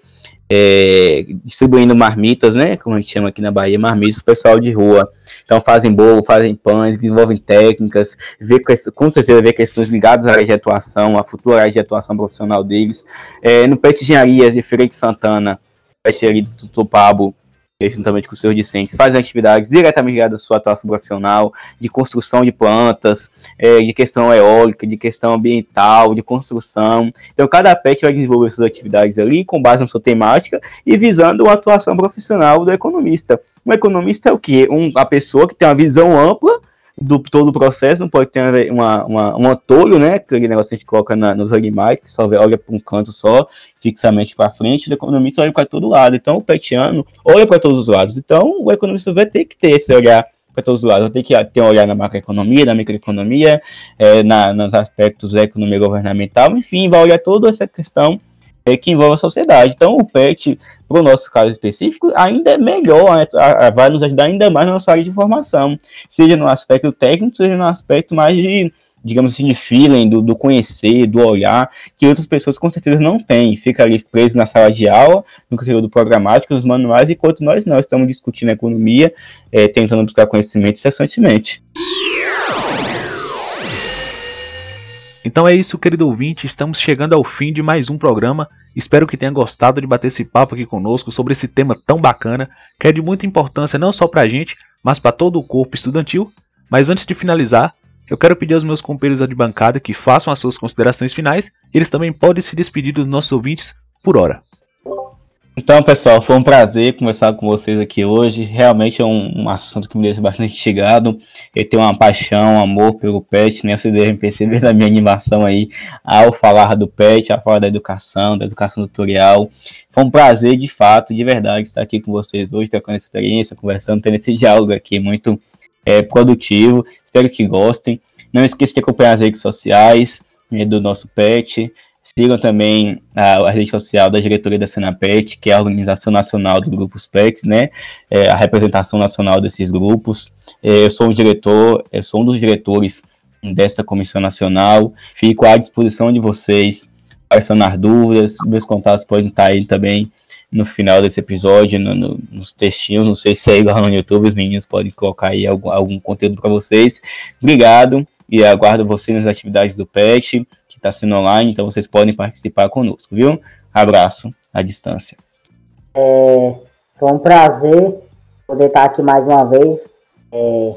é, distribuindo marmitas, né? Como a gente chama aqui na Bahia, marmitas pessoal de rua. Então fazem bolo, fazem pães, desenvolvem técnicas, vê, com certeza vê questões ligadas à área de atuação, à futura área de atuação profissional deles. É, no PET Engenharias de Feira de Santana, PET do Tupabo, juntamente com seus discentes, fazem atividades diretamente ligadas à sua atuação profissional, de construção de plantas, é, de questão eólica, de questão ambiental, de construção. Então, cada PET vai desenvolver suas atividades ali com base na sua temática e visando a atuação profissional do economista. Um economista é o quê? Um, a pessoa que tem uma visão ampla do todo o processo, não pode ter uma, uma, um antolho, né? Aquele negócio que a gente coloca na, nos animais, que só olha para um canto só, fixamente para frente, o economista olha para todo lado. Então, o petiano olha para todos os lados. Então, o economista vai ter que ter esse olhar para todos os lados. Vai ter que ter um olhar na macroeconomia, na microeconomia, é, na, nos aspectos da economia governamental, enfim, vai olhar toda essa questão é, que envolve a sociedade. Então, o PET, para o nosso caso específico, ainda é melhor, vai nos ajudar ainda mais na nossa área de formação, seja no aspecto técnico, seja no aspecto mais de, digamos assim, de feeling, do, do conhecer, do olhar, que outras pessoas com certeza não têm. Fica ali preso na sala de aula, no conteúdo programático, nos manuais, enquanto nós não estamos discutindo economia, é, tentando buscar conhecimento incessantemente. Então é isso, querido ouvinte, estamos chegando ao fim de mais um programa. Espero que tenha gostado de bater esse papo aqui conosco sobre esse tema tão bacana, que é de muita importância não só para a gente, mas para todo o corpo estudantil. Mas antes de finalizar, eu quero pedir aos meus companheiros de bancada que façam as suas considerações finais. Eles também podem se despedir dos nossos ouvintes por hora. Então, pessoal, foi um prazer conversar com vocês aqui hoje. Realmente é um, um assunto que me deixa bastante instigado. Eu tenho uma paixão, um amor pelo PET, né? Vocês devem perceber da minha animação aí ao falar do PET, ao falar da educação, da educação tutorial. Foi um prazer, de fato, de verdade, estar aqui com vocês hoje, trocando experiência, conversando, tendo esse diálogo aqui muito é, produtivo. Espero que gostem. Não esqueça de acompanhar as redes sociais né, do nosso PET Sigam também a, a, rede social da diretoria da Senapet, que é a organização nacional dos grupos PETs, né? É, a representação nacional desses grupos. É, eu sou um diretor, eu sou um dos diretores desta comissão nacional. Fico à disposição de vocês sanar dúvidas. Meus contatos podem estar aí também no final desse episódio, no, no, nos textinhos. Não sei se é igual no YouTube, os meninos podem colocar aí algum, algum conteúdo para vocês. Obrigado e aguardo vocês nas atividades do PET está sendo online, então vocês podem participar conosco, viu? Abraço à distância. É, foi um prazer poder estar aqui mais uma vez é,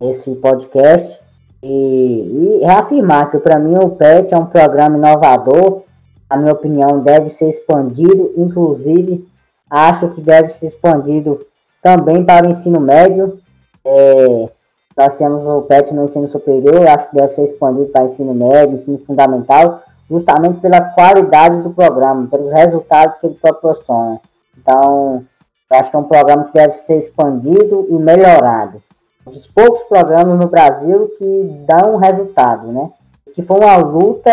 nesse podcast e, e reafirmar que para mim o PET é um programa inovador, na minha opinião deve ser expandido, inclusive acho que deve ser expandido também para o ensino médio. É, nós temos o PET no ensino superior, acho que deve ser expandido para ensino médio, ensino fundamental, justamente pela qualidade do programa, pelos resultados que ele proporciona. Então, acho que é um programa que deve ser expandido e melhorado. Um dos poucos programas no Brasil que dão resultado, né? Que foi uma luta,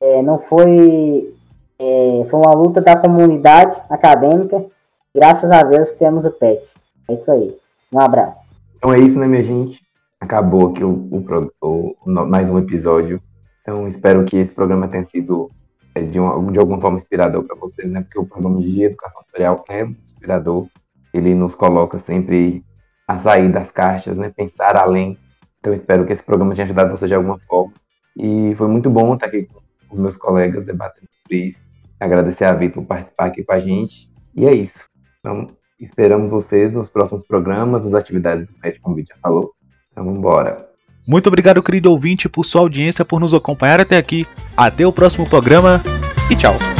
é, não foi. É, foi uma luta da comunidade acadêmica. Graças a Deus que temos o PET. É isso aí. Um abraço. Então é isso, né, minha gente? Acabou aqui o, o, o, mais um episódio. Então, espero que esse programa tenha sido é, de, uma, de alguma forma inspirador para vocês, né? Porque o programa de educação tutorial é inspirador. Ele nos coloca sempre a sair das caixas, né? Pensar além. Então, espero que esse programa tenha ajudado você de alguma forma. E foi muito bom estar aqui com os meus colegas debatendo sobre isso. Agradecer a Vitor por participar aqui com a gente. E é isso. Então, esperamos vocês nos próximos programas, nas atividades do Pet, como o já falou. Então vamos embora. Muito obrigado, querido ouvinte, por sua audiência, por nos acompanhar até aqui. Até o próximo programa e tchau.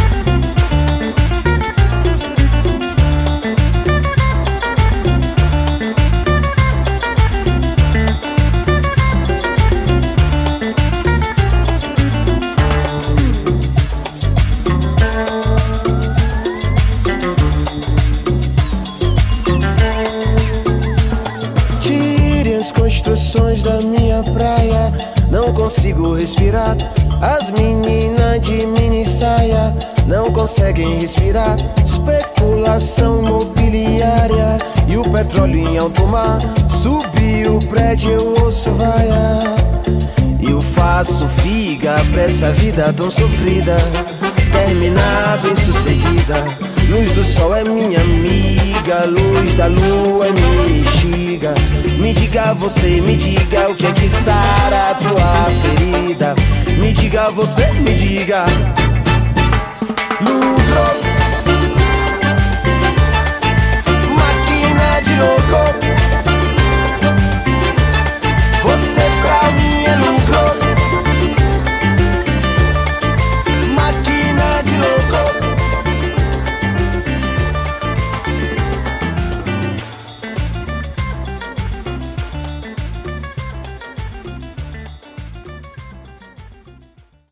Consigo respirar. As meninas de mini saia não conseguem respirar. Especulação imobiliária e o petróleo em alto mar. Subiu o prédio, eu ouço vaia. Eu faço figa pra essa vida tão sofrida. Terminar bem sucedida. Luz do sol é minha amiga, luz da lua é minha. Me diga você, me diga o que é que sara a tua ferida. Me diga você, me diga. Lucro, máquina de louco.